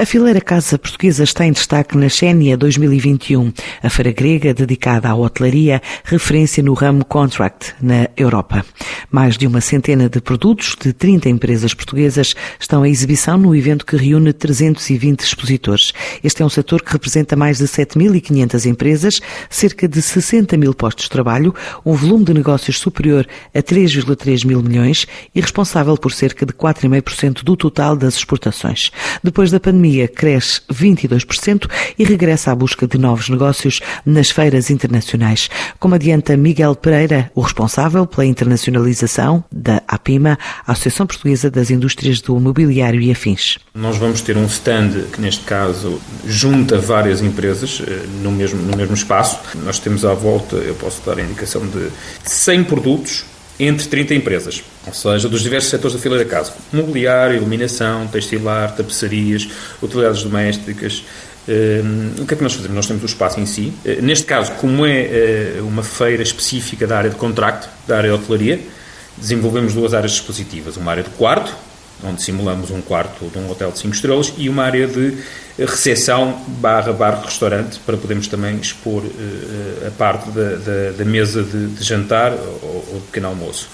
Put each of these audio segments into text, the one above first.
A fileira Casa Portuguesa está em destaque na Xénia 2021, a feira grega dedicada à hotelaria, referência no ramo contract na Europa. Mais de uma centena de produtos de 30 empresas portuguesas estão em exibição no evento que reúne 320 expositores. Este é um setor que representa mais de 7.500 empresas, cerca de 60 mil postos de trabalho, um volume de negócios superior a 3,3 mil milhões e responsável por cerca de 4,5% do total das exportações. Depois da pandemia, economia cresce 22% e regressa à busca de novos negócios nas feiras internacionais. Como adianta Miguel Pereira, o responsável pela internacionalização da APIMA, Associação Portuguesa das Indústrias do Mobiliário e Afins. Nós vamos ter um stand que, neste caso, junta várias empresas eh, no mesmo, no mesmo espaço. Nós temos à volta, eu posso dar a indicação de 100 produtos entre 30 empresas, ou seja, dos diversos setores da fileira casa. Mobiliário, iluminação, textilar, tapeçarias, utilidades domésticas. Uh, o que é que nós fazemos? Nós temos o espaço em si. Uh, neste caso, como é uh, uma feira específica da área de contrato, da área de hotelaria, desenvolvemos duas áreas dispositivas. Uma área de quarto, onde simulamos um quarto de um hotel de 5 estrelas, e uma área de recepção barra bar restaurante, para podermos também expor uh, a parte da, da, da mesa de, de jantar ou, ou de pequeno almoço.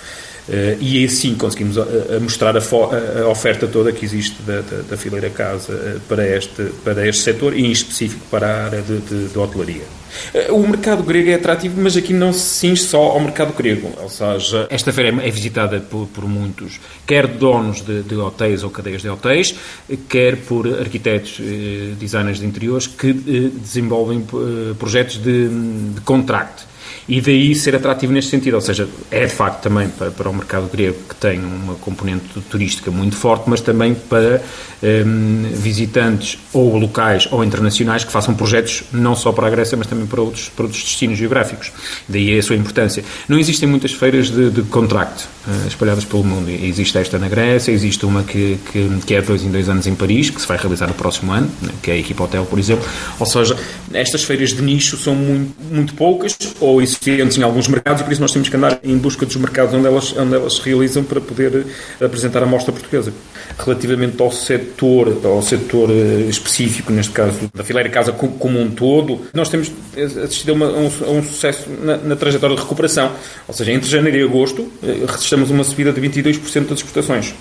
Uh, e assim conseguimos a, a mostrar a, oferta toda que existe da, da, da fileira casa para, este, para este setor e em específico para a área de, de, de hotelaria. O mercado grego é atrativo, mas aqui não se cinge só ao mercado grego. Ou seja, esta feira é visitada por, por muitos, quer donos de, de, hotéis ou cadeias de hotéis, quer por arquitetos, designers de interiores que desenvolvem projetos de, de contract e daí ser atrativo neste sentido, ou seja, é de facto também para, para o mercado grego que tem uma componente turística muito forte, mas também para um, visitantes ou locais ou internacionais que façam projetos não só para a Grécia, mas também para outros, para outros destinos geográficos. Daí a sua importância. Não existem muitas feiras de, de contract uh, espalhadas pelo mundo. Existe esta na Grécia, existe uma que, que, que é dois em dois anos em Paris, que se vai realizar no próximo ano, né, que é a Equipa Hotel, por exemplo. Ou seja, estas feiras de nicho são muito, muito poucas ou existentes em alguns mercados e por isso nós temos que andar em busca dos mercados onde elas, onde elas se realizam para poder apresentar a mostra portuguesa. Relativamente ao setor, ao setor eh, específico, neste caso da fileira casa como um todo, nós temos assistido a, um, a um, sucesso na, na, trajetória de recuperação. Ou seja, entre janeiro e agosto eh, registramos uma subida de 22% das exportações,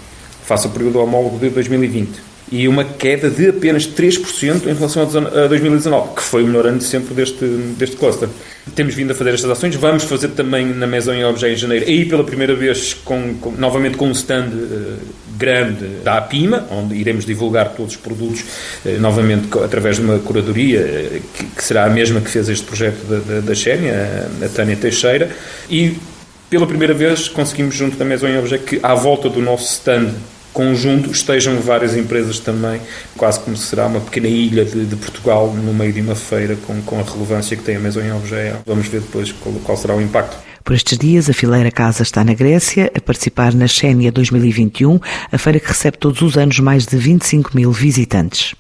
face ao período homólogo de 2020 e uma queda de apenas 3% em relação a 2019, que foi o melhor ano de sempre deste, deste cluster. Temos vindo a fazer estas ações, vamos fazer também na Maison e Objet em janeiro, aí pela primeira vez com, com novamente com um stand uh, grande da APIMA, onde iremos divulgar todos os produtos uh, novamente através de uma curadoria, uh, que, que, será a mesma que fez este projeto da, da, da a, a Tânia Teixeira, e pela primeira vez conseguimos junto da Maison Objet que à volta do nosso stand conjunto estejam várias empresas também, quase como se será uma pequena ilha de, de, Portugal no meio de uma feira com, com a relevância que tem a Maison em Objet. Vamos ver depois qual, qual será o impacto. Por estes dias, a Fileira Casa está na Grécia a participar na Xénia 2021, a feira que recebe todos os anos mais de 25 mil visitantes.